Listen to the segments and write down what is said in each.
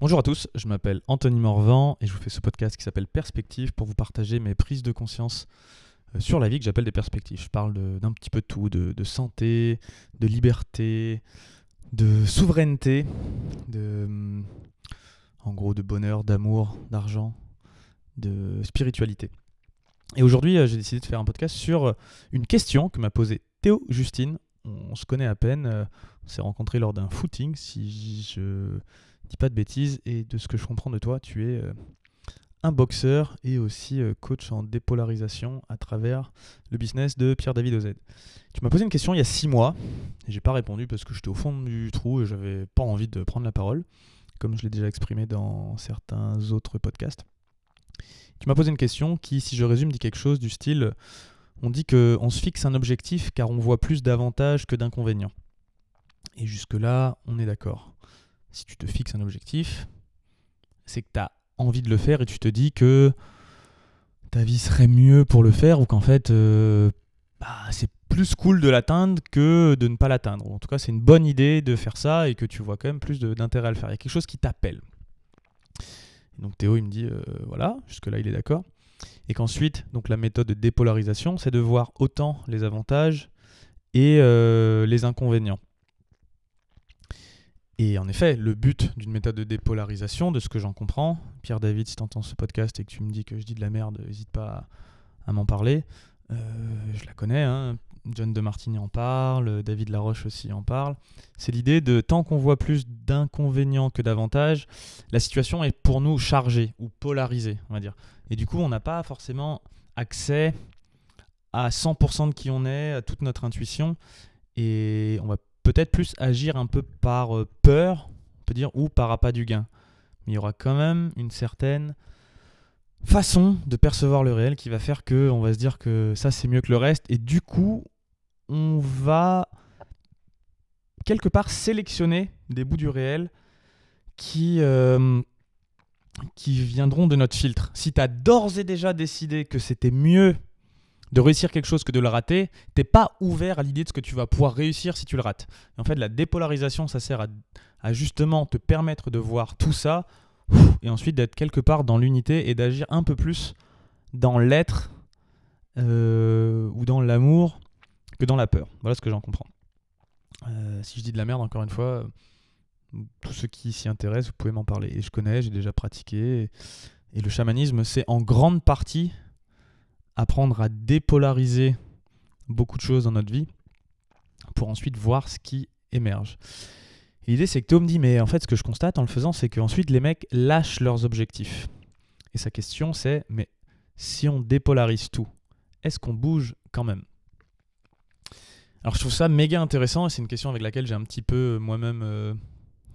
Bonjour à tous, je m'appelle Anthony Morvan et je vous fais ce podcast qui s'appelle Perspective pour vous partager mes prises de conscience euh, sur la vie que j'appelle des perspectives. Je parle d'un petit peu tout, de, santé, de liberté, de souveraineté, de, hum, en gros de bonheur, d'amour, d'argent, de spiritualité. Et aujourd'hui, euh, j'ai décidé de faire un podcast sur euh, une question que m'a posée Théo Justine. On se connaît à peine, on s'est rencontrés lors d'un footing, si je dis pas de bêtises, et de ce que je comprends de toi, tu es un boxeur et aussi euh, coach en dépolarisation à travers le business de Pierre-David OZ. Tu m'as posé une question il y a six mois et j'ai pas répondu parce que j'étais au fond du trou et j'avais pas envie de prendre la parole, comme je l'ai déjà exprimé dans certains autres podcasts. Tu m'as posé une question qui, si je résume, dit quelque chose du style on dit qu'on se fixe un objectif car on voit plus d'avantages que d'inconvénients. Et jusque-là, on est d'accord. Si tu te fixes un objectif, c'est que tu as envie de le faire et tu te dis que ta vie serait mieux pour le faire ou qu'en fait euh, bah, c'est plus cool de l'atteindre que de ne pas l'atteindre. En tout cas, c'est une bonne idée de faire ça et que tu vois quand même plus d'intérêt à le faire. Il y a quelque chose qui t'appelle. Donc Théo, il me dit, euh, voilà, jusque-là, il est d'accord. Et qu'ensuite, donc la méthode de dépolarisation, c'est de voir autant les avantages et euh, les inconvénients. Et en effet, le but d'une méthode de dépolarisation, de ce que j'en comprends, Pierre David, si tu entends ce podcast et que tu me dis que je dis de la merde, n'hésite pas à, m'en parler. Euh, je la connais, hein. John de Martini en parle, David Laroche aussi en parle. C'est l'idée de tant qu'on voit plus d'inconvénients que d'avantages, la situation est pour nous chargée ou polarisée, on va dire. Et du coup, on n'a pas forcément accès à 100% de qui on est, à toute notre intuition. Et on va peut-être plus agir un peu par euh, peur, on peut dire, ou par appât du gain. Mais il y aura quand même une certaine façon de percevoir le réel qui va faire que on va se dire que ça c'est mieux que le reste et du coup on va quelque part sélectionner des bouts du réel qui, euh, qui viendront de notre filtre. Si tu d'ores et déjà décidé que c'était mieux de réussir quelque chose que de le rater, t'es pas ouvert à l'idée de ce que tu vas pouvoir réussir si tu le rates. en fait, la dépolarisation, ça sert à, justement te permettre de voir tout ça et ensuite d'être quelque part dans l'unité et d'agir un peu plus dans l'être euh, ou dans l'amour que dans la peur. Voilà ce que j'en comprends. Euh, si je dis de la merde, encore une fois, tous ceux qui s'y intéressent, vous pouvez m'en parler. Et je connais, j'ai déjà pratiqué. et le chamanisme, c'est en grande partie apprendre à dépolariser beaucoup de choses dans notre vie pour ensuite voir ce qui émerge. L'idée, c'est que Tom dit, mais en fait, ce que je constate en le faisant, c'est qu'ensuite, les mecs lâchent leurs objectifs. Et sa question, c'est, mais si on dépolarise tout, est-ce qu'on bouge quand même? Alors, je trouve ça méga intéressant et c'est une question avec laquelle j'ai un petit peu moi-même euh,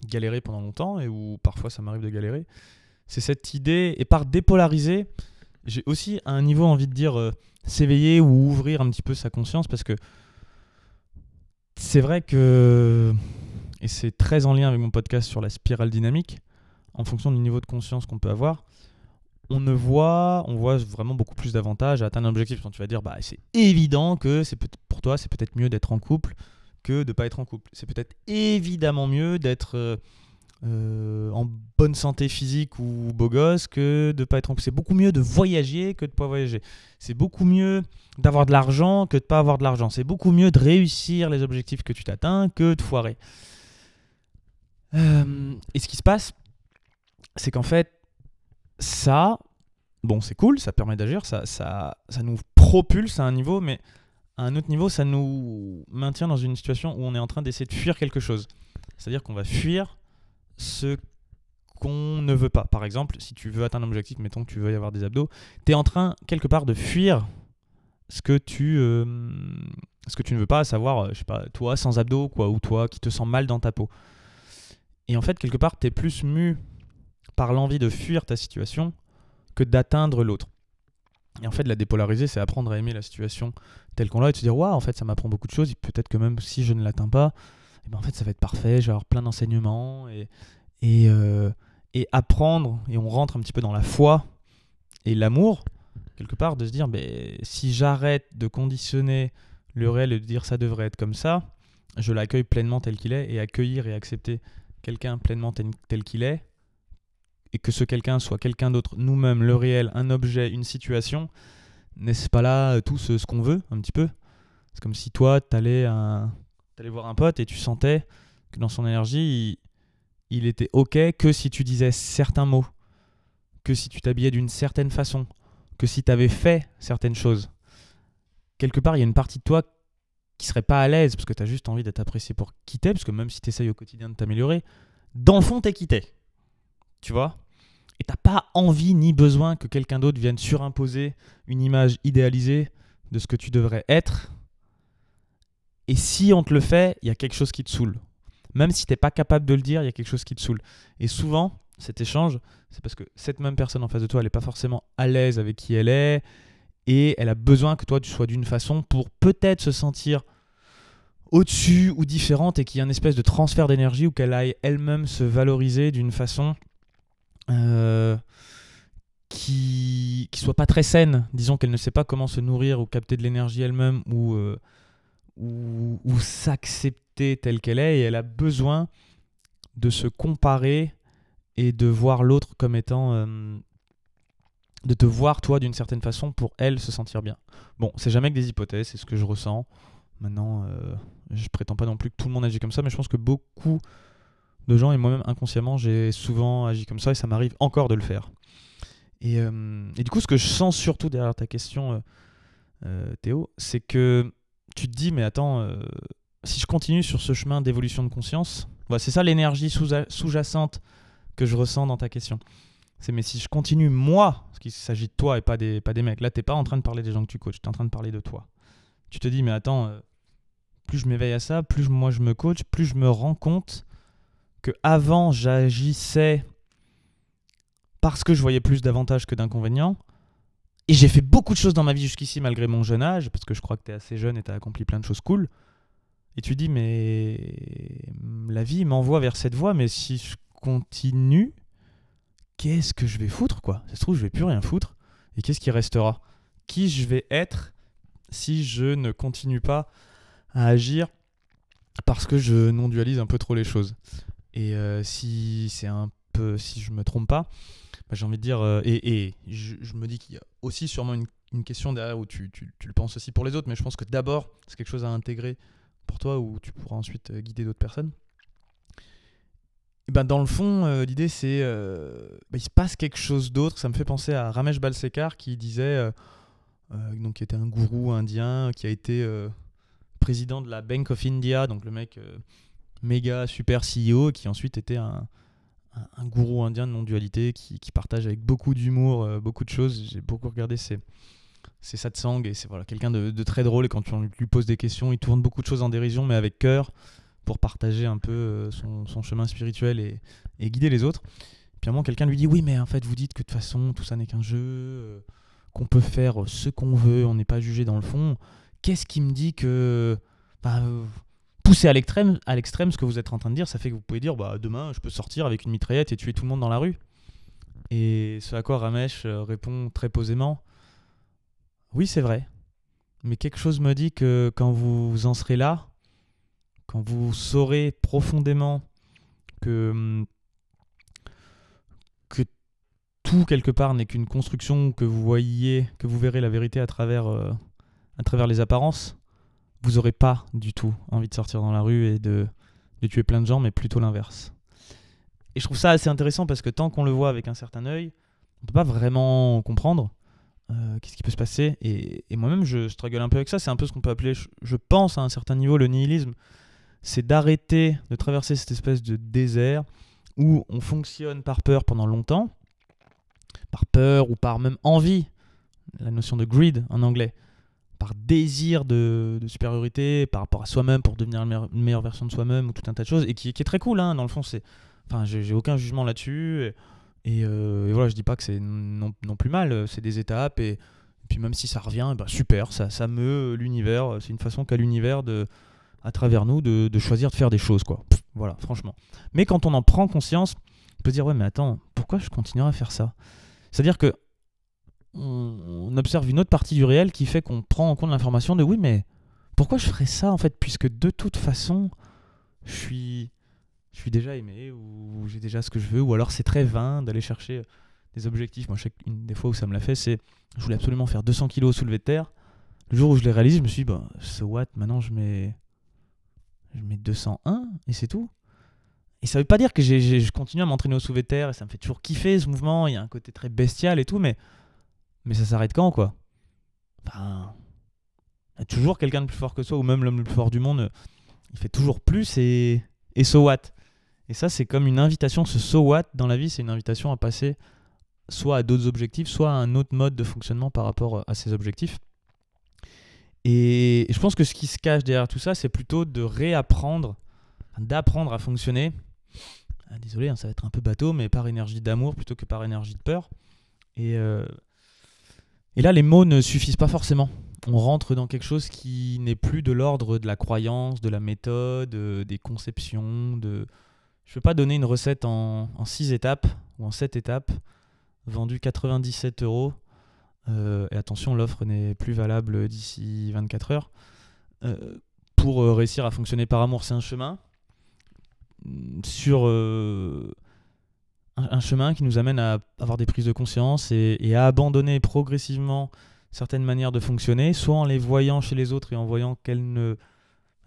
galéré pendant longtemps et où parfois ça m'arrive de galérer. C'est cette idée, et par dépolariser, j'ai aussi un niveau envie de dire euh, s'éveiller ou ouvrir un petit peu sa conscience parce que c'est vrai que, et c'est très en lien avec mon podcast sur la spirale dynamique, en fonction du niveau de conscience qu'on peut avoir, on ne voit, on voit vraiment beaucoup plus d'avantages à atteindre un objectif. Quand tu vas dire, bah, c'est évident que c'est pour toi, c'est peut-être mieux d'être en couple que de ne pas être en couple. C'est peut-être évidemment mieux d'être euh, en bonne santé physique ou beau gosse que de pas être en... C'est beaucoup mieux de voyager que de pas voyager. C'est beaucoup mieux d'avoir de l'argent que de pas avoir de l'argent. C'est beaucoup mieux de réussir les objectifs que tu t'atteins que de foirer. Euh, et ce qui se passe, c'est qu'en fait, ça, bon, c'est cool, ça permet d'agir, ça, ça, ça nous propulse à un niveau, mais à un autre niveau, ça nous maintient dans une situation où on est en train d'essayer de fuir quelque chose. C'est-à-dire qu'on va fuir ce qu'on ne veut pas. Par exemple, si tu veux atteindre un objectif, mettons que tu veux y avoir des abdos, tu es en train quelque part de fuir ce que tu, euh, ce que tu ne veux pas, à savoir, euh, je sais pas, toi sans abdos, quoi, ou toi qui te sens mal dans ta peau. Et en fait, quelque part, tu es plus mu par l'envie de fuir ta situation que d'atteindre l'autre. Et en fait, la dépolariser, c'est apprendre à aimer la situation telle qu'on l'a et de se dire, waouh, en fait, ça m'apprend beaucoup de choses. Peut-être que même si je ne l'atteins pas, eh ben, en fait, ça va être parfait, je vais avoir plein d'enseignements et, et, euh, et, apprendre, et on rentre un petit peu dans la foi et l'amour, quelque part, de se dire, mais si j'arrête de conditionner le réel et de dire ça devrait être comme ça, je l'accueille pleinement tel qu'il est, et accueillir et accepter quelqu'un pleinement tel, qu'il est, et que ce quelqu'un soit quelqu'un d'autre, nous-mêmes, le réel, un objet, une situation, n'est-ce pas là tout ce, ce qu'on veut un petit peu? C'est comme si toi, t'allais allais voir un pote et tu sentais que dans son énergie, il, il était ok que si tu disais certains mots, que si tu t'habillais d'une certaine façon, que si tu avais fait certaines choses. Quelque part, il y a une partie de toi qui serait pas à l'aise parce que tu as juste envie d'être apprécié pour quitter, parce que même si tu essayes au quotidien de t'améliorer, dans le fond, t'es quitté. Tu vois? Et t'as pas envie ni besoin que quelqu'un d'autre vienne surimposer une image idéalisée de ce que tu devrais être. Et si on te le fait, il y a quelque chose qui te saoule. Même si t'es pas capable de le dire, il y a quelque chose qui te saoule. Et souvent, cet échange, c'est parce que cette même personne en face de toi, elle n'est pas forcément à l'aise avec qui elle est, et elle a besoin que toi tu sois d'une façon pour peut-être se sentir au-dessus ou différente et qu'il y ait un espèce de transfert d'énergie ou qu'elle aille elle-même se valoriser d'une façon euh, qui qui soit pas très saine. Disons qu'elle ne sait pas comment se nourrir ou capter de l'énergie elle-même ou, euh, ou, ou s'accepter telle qu'elle est et elle a besoin de se comparer et de voir l'autre comme étant euh, de te voir toi d'une certaine façon pour elle se sentir bien. Bon, c'est jamais que des hypothèses, c'est ce que je ressens. Maintenant, euh, je prétends pas non plus que tout le monde agit comme ça, mais je pense que beaucoup de gens, et moi-même inconsciemment, j'ai souvent agi comme ça et ça m'arrive encore de le faire. Et, euh, du coup, ce que je sens surtout derrière ta question, euh, Théo, c'est que tu te dis, mais attends, si je continue sur ce chemin d'évolution de conscience, c'est ça l'énergie sous-jacente que je ressens dans ta question. C'est mais si je continue moi, parce qu'il s'agit de toi et pas des, mecs, là t'es pas en train de parler des gens que tu coaches, tu es en train de parler de toi tu te dis, mais attends, euh, plus je m'éveille à ça, plus moi je me coach, plus je me rends compte que avant j'agissais parce que je voyais plus d'avantages que d'inconvénients. Et j'ai fait beaucoup de choses dans ma vie jusqu'ici malgré mon jeune âge, parce que je crois que tu es assez jeune et tu as accompli plein de choses cool. Et tu dis, mais la vie m'envoie vers cette voie, mais si je continue, qu'est-ce que je vais foutre, quoi? Ça se trouve, je vais plus rien foutre. Et qu'est-ce qui restera? Qui je vais être si je ne continue pas à agir parce que je non-dualise un peu trop les choses? Et euh, si c'est un peu, si je me trompe pas, bah, j'ai envie de dire, euh, et, je, me dis qu'il y a aussi sûrement une, question derrière où tu, le penses aussi pour les autres, mais je pense que d'abord c'est quelque chose à intégrer pour toi où tu pourras ensuite euh, guider d'autres personnes. Et ben dans le fond, l'idée c'est, bah, il se passe quelque chose d'autre. Ça me fait penser à Ramesh Balsekar qui disait euh, donc qui était un gourou indien, qui a été euh, président de la Bank of India, donc le mec euh, méga super CEO, qui ensuite était un, un, gourou indien de non-dualité, qui, partage avec beaucoup d'humour beaucoup de choses. J'ai beaucoup regardé ses, ses satsang, et c'est voilà, quelqu'un de, très drôle, et quand tu lui poses des questions, il tourne beaucoup de choses en dérision, mais avec cœur, pour partager un peu son, son chemin spirituel et, guider les autres. Puis à un moment, quelqu'un lui dit, oui, mais en fait, vous dites que de toute façon, tout ça n'est qu'un jeu qu'on peut faire ce qu'on veut, on n'est pas jugé dans le fond. Qu'est-ce qui me dit que bah, pousser à l'extrême, à l'extrême, ce que vous êtes en train de dire, ça fait que vous pouvez dire bah, demain, je peux sortir avec une mitraillette et tuer tout le monde dans la rue. Et ce à quoi Ramesh euh, répond très posément Oui, c'est vrai. Mais quelque chose me dit que quand vous en serez là, quand vous saurez profondément que hum, tout quelque part n'est qu'une construction que vous voyez, que vous verrez la vérité à travers, euh, à travers les apparences, vous n'aurez pas du tout envie de sortir dans la rue et de, tuer plein de gens, mais plutôt l'inverse. Et je trouve ça assez intéressant parce que tant qu'on le voit avec un certain œil, on peut pas vraiment comprendre euh, qu'est-ce qui peut se passer. Et, et moi-même, je struggle un peu avec ça. C'est un peu ce qu'on peut appeler, je, je, pense à un certain niveau, le nihilisme. C'est d'arrêter de traverser cette espèce de désert où on fonctionne par peur pendant longtemps par peur ou par même envie, la notion de greed en anglais, par désir de, supériorité par rapport à soi-même pour devenir une meilleure, version de soi-même ou tout un tas de choses, et qui, est très cool, hein, dans le fond, c'est... Enfin, j'ai aucun jugement là-dessus, et, euh, et, voilà, je dis pas que c'est non, plus mal, c'est des étapes, et, puis même si ça revient, bah super, ça, ça meut l'univers, c'est une façon qu'a l'univers de à travers nous de, choisir de faire des choses quoi. voilà, franchement. Mais quand on en prend conscience, on peut se dire ouais mais attends, pourquoi je continuerai à faire ça? C'est-à-dire que on, observe une autre partie du réel qui fait qu'on prend en compte l'information de oui, mais pourquoi je ferais ça en fait Puisque de toute façon, je suis je suis déjà aimé ou j'ai déjà ce que je veux, ou alors c'est très vain d'aller chercher des objectifs. Moi, qu'une des fois où ça me l'a fait, c'est je voulais absolument faire 200 kg soulevé de terre. Le jour où je l'ai réalisé, je me suis dit, bah, so what, maintenant je mets, je mets 201 et c'est tout. Et ça veut pas dire que je continue à m'entraîner au soulevé de terre et ça me fait toujours kiffer ce mouvement. Il y a un côté très bestial et tout, mais, mais ça s'arrête quand, quoi? Y a toujours quelqu'un de plus fort que soi, ou même l'homme le plus fort du monde, il fait toujours plus et, et so what? Et ça, c'est comme une invitation, ce so what dans la vie, c'est une invitation à passer soit à d'autres objectifs, soit à un autre mode de fonctionnement par rapport à ces objectifs. Et je pense que ce qui se cache derrière tout ça, c'est plutôt de réapprendre, d'apprendre à fonctionner. Ah, désolé, hein, ça va être un peu bateau, mais par énergie d'amour plutôt que par énergie de peur. Et, euh, et là, les mots ne suffisent pas forcément. On rentre dans quelque chose qui n'est plus de l'ordre de la croyance, de la méthode, euh, des conceptions. Je ne vais pas donner une recette en, en six étapes ou en sept étapes vendu 97 euros. Euh, et attention, l'offre n'est plus valable d'ici 24 heures. Euh, pour réussir à fonctionner par amour, c'est un chemin. Sur un, chemin qui nous amène à avoir des prises de conscience et, à abandonner progressivement certaines manières de fonctionner, soit en les voyant chez les autres et en voyant qu'elles ne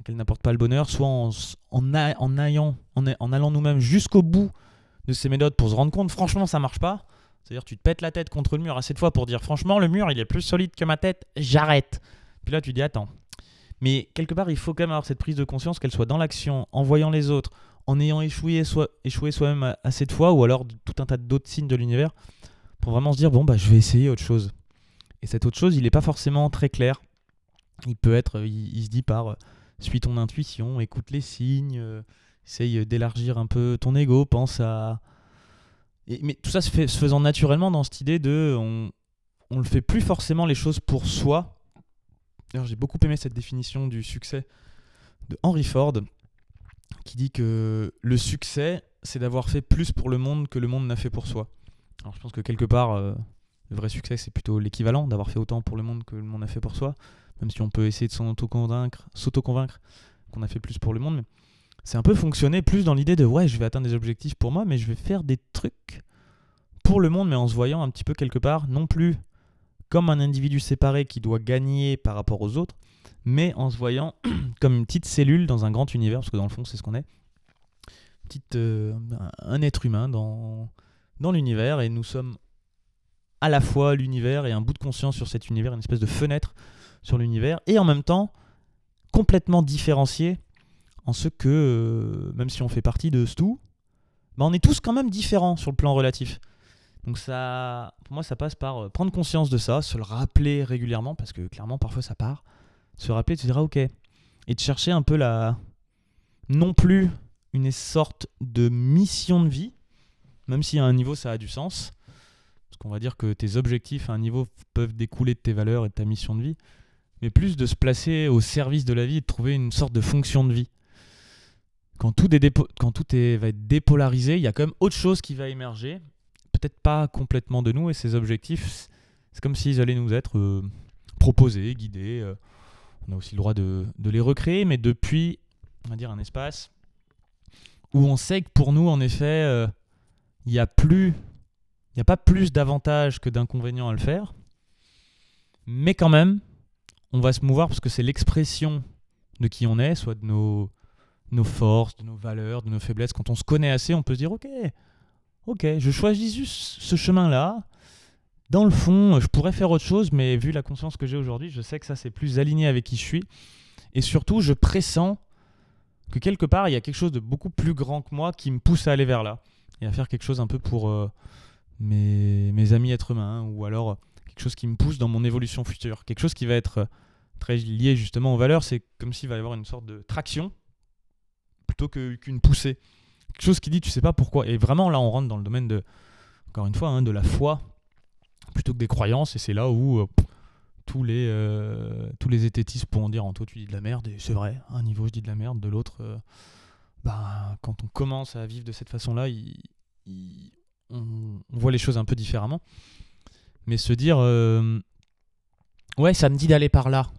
qu'elles n'apportent pas le bonheur, soit en, en, ayant, en, en allant nous-mêmes jusqu'au bout de ces méthodes pour se rendre compte, franchement, ça marche pas. C'est-à-dire, tu te pètes la tête contre le mur assez de fois pour dire, franchement, le mur, il est plus solide que ma tête, j'arrête. Puis là, tu dis, attends. Mais quelque part, il faut quand même avoir cette prise de conscience, qu'elle soit dans l'action, en voyant les autres, en ayant échoué, soit, échoué soi-même assez de fois, ou alors tout un tas d'autres signes de l'univers, pour vraiment se dire, bon, bah, je vais essayer autre chose. Et cette autre chose, il n'est pas forcément très clair. Il peut être, il, se dit par, euh, suis ton intuition, écoute les signes, euh, essaye d'élargir un peu ton ego, pense à mais tout ça se, fait, se faisant naturellement dans cette idée de. On, on le fait plus forcément les choses pour soi. D'ailleurs, j'ai beaucoup aimé cette définition du succès de Henry Ford, qui dit que le succès, c'est d'avoir fait plus pour le monde que le monde n'a fait pour soi. Alors, je pense que quelque part, euh, le vrai succès, c'est plutôt l'équivalent d'avoir fait autant pour le monde que le monde a fait pour soi, même si on peut essayer de s'auto-convaincre qu'on a fait plus pour le monde. Mais c'est un peu fonctionner plus dans l'idée de ouais, je vais atteindre des objectifs pour moi, mais je vais faire des trucs pour le monde, mais en se voyant un petit peu quelque part, non plus comme un individu séparé qui doit gagner par rapport aux autres, mais en se voyant comme une petite cellule dans un grand univers, parce que dans le fond, c'est ce qu'on est. Petite, euh, un être humain dans, dans l'univers, et nous sommes à la fois l'univers et un bout de conscience sur cet univers, une espèce de fenêtre sur l'univers, et en même temps complètement différencié en ce que, euh, même si on fait partie de Stu, bah on est tous quand même différents sur le plan relatif. Donc ça, pour moi, ça passe par euh, prendre conscience de ça, se le rappeler régulièrement, parce que clairement, parfois, ça part. Se rappeler, de se dire, ah, ok. Et de chercher un peu la... Non plus une sorte de mission de vie, même si à un niveau, ça a du sens. Parce qu'on va dire que tes objectifs à un niveau peuvent découler de tes valeurs et de ta mission de vie. Mais plus de se placer au service de la vie et de trouver une sorte de fonction de vie quand tout, est quand tout est, va être dépolarisé, il y a quand même autre chose qui va émerger. Peut-être pas complètement de nous, et ces objectifs, c'est comme s'ils allaient nous être euh, proposés, guidés. Euh. On a aussi le droit de, les recréer, mais depuis, un espace où on sait que pour nous, en effet, euh, il n'y a plus, a pas plus d'avantages que d'inconvénients à le faire. Mais quand même, on va se mouvoir parce que c'est l'expression de qui on est, soit de nos nos forces, de nos valeurs, de nos faiblesses. Quand on se connaît assez, on peut se dire ok, ok, je choisis juste ce chemin-là. Dans le fond, je pourrais faire autre chose, mais vu la conscience que j'ai aujourd'hui, je sais que ça c'est plus aligné avec qui je suis. Et surtout, je pressens que quelque part, il y a quelque chose de beaucoup plus grand que moi qui me pousse à aller vers là et à faire quelque chose un peu pour euh, mes, amis êtres humains ou alors quelque chose qui me pousse dans mon évolution future. Quelque chose qui va être très lié justement aux valeurs. C'est comme s'il va y avoir une sorte de traction plutôt qu'une poussée. Quelque chose qui dit tu sais pas pourquoi. Et vraiment là on rentre dans le domaine de, encore une fois, hein, de la foi que des croyances. Et c'est là où euh, tous, les, euh, tous les éthétistes pourront dire en toi tu dis de la merde. Et c'est vrai, un niveau je dis de la merde, de l'autre, euh, bah, quand on commence à vivre de cette façon-là, on, voit les choses un peu différemment. Mais se dire ouais ça me dit d'aller par là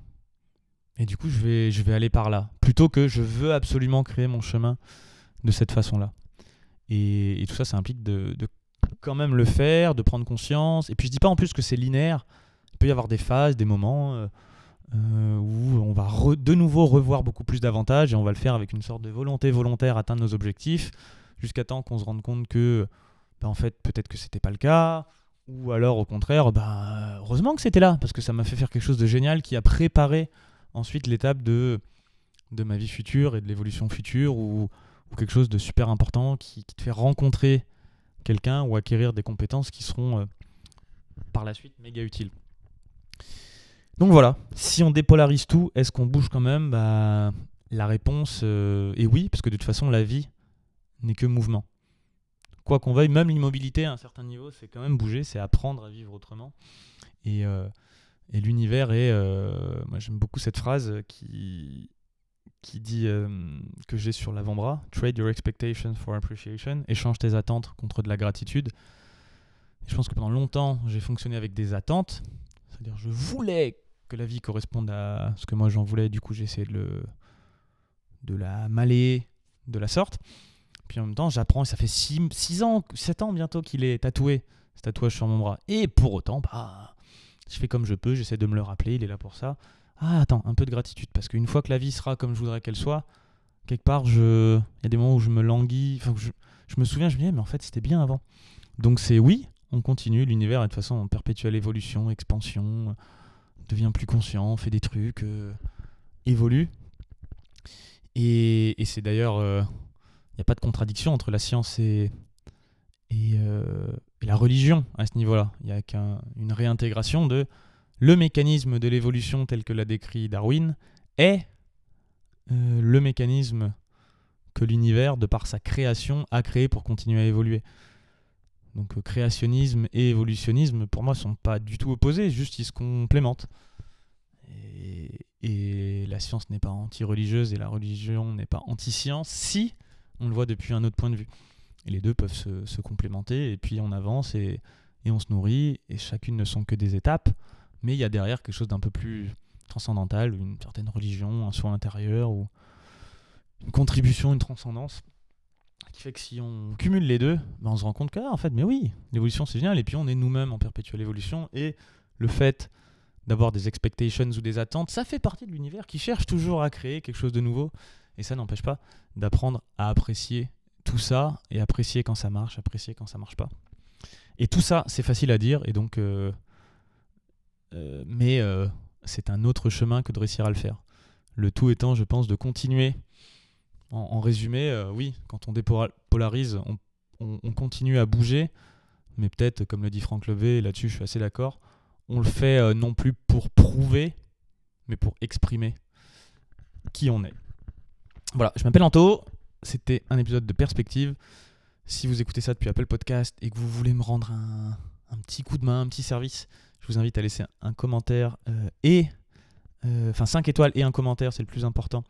et du coup, je vais, je vais aller par là. Plutôt que je veux absolument créer mon chemin de cette façon-là. Et, tout ça, ça implique de, quand même le faire, de prendre conscience. Et puis je dis pas en plus que c'est linéaire. Il peut y avoir des phases, des moments euh, euh, où on va de nouveau revoir beaucoup plus d'avantages et on va le faire avec une sorte de volonté volontaire atteindre nos objectifs jusqu'à temps qu'on se rende compte que bah, en fait peut-être que c'était pas le cas ou alors au contraire bah, heureusement que c'était là parce que ça m'a fait faire quelque chose de génial qui a préparé ensuite l'étape de de ma vie future et de l'évolution future ou, quelque chose de super important qui, te fait rencontrer quelqu'un ou acquérir des compétences qui seront euh, par la suite méga utiles. Donc voilà, si on dépolarise tout, est-ce qu'on bouge quand même? Bah, La réponse euh, est oui, parce que de toute façon, la vie n'est que mouvement. Quoi qu'on veuille, même l'immobilité à un certain niveau, c'est quand même bouger, c'est apprendre à vivre autrement. Et, euh, et l'univers est... moi j'aime beaucoup cette phrase qui, qui dit euh, que j'ai sur l'avant-bras Trade your expectations for appreciation, échange tes attentes contre de la gratitude. je pense que pendant longtemps, j'ai fonctionné avec des attentes, c'est-à-dire je voulais que la vie corresponde à ce que moi j'en voulais, du coup j'ai essayé de, de la maler de la sorte. Puis en même temps, j'apprends, ça fait 6 ans, 7 ans bientôt qu'il est tatoué, ce tatouage sur mon bras. Et pour autant, bah, je fais comme je peux, j'essaie de me le rappeler, il est là pour ça ah attends, un peu de gratitude, parce qu'une fois que la vie sera comme je voudrais qu'elle soit, quelque part, je... il y a des moments où je me languis, enfin, je... me souviens, je me dis, mais en fait, c'était bien avant. Donc c'est oui, on continue, l'univers est de toute façon en perpétuelle évolution, expansion, devient plus conscient, fait des trucs, euh, évolue. Et, c'est d'ailleurs, il euh, n'y a pas de contradiction entre la science et, euh, la religion à ce niveau-là. Il y a qu'une réintégration de le mécanisme de l'évolution tel que l'a décrit Darwin est euh, le mécanisme que l'univers, de par sa création, a créé pour continuer à évoluer. Donc euh, créationnisme et évolutionnisme, pour moi, sont pas du tout opposés, juste ils se complémentent. Et, la science n'est pas anti-religieuse et la religion n'est pas anti-science si on le voit depuis un autre point de vue. Et les deux peuvent se, complémenter, et puis on avance et on se nourrit, et chacune ne sont que des étapes mais il y a derrière quelque chose d'un peu plus transcendantal, une certaine religion, un soin intérieur, ou une contribution, une transcendance, qui fait que si on cumule les deux, ben on se rend compte que, ah, en fait, mais oui, l'évolution c'est génial, et puis on est nous-mêmes en perpétuelle évolution, et le fait d'avoir des expectations ou des attentes, ça fait partie de l'univers qui cherche toujours à créer quelque chose de nouveau, et ça n'empêche pas d'apprendre à apprécier tout ça, et apprécier quand ça marche, apprécier quand ça marche pas. Et tout ça, c'est facile à dire, et donc... Euh, euh, mais euh, c'est un autre chemin que de réussir à le faire. Le tout étant, je pense, de continuer. En, résumé, euh, oui, quand on dépolarise, on, continue à bouger, mais peut-être, comme le dit Franck Levé, là-dessus je suis assez d'accord, on le fait non plus pour prouver, mais pour exprimer qui on est. Voilà, je m'appelle Anto, c'était un épisode de perspective. Si vous écoutez ça depuis Apple Podcast et que vous voulez me rendre un, un petit coup de main, un petit service, je vous invite à laisser un commentaire euh, et euh, enfin 5 étoiles et un commentaire, c'est le plus important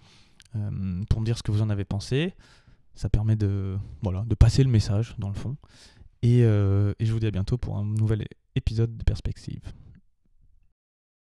euh, pour me dire ce que vous en avez pensé. Ça permet de, voilà, de passer le message dans le fond. Et, et je vous dis à bientôt pour un nouvel épisode de Perspective.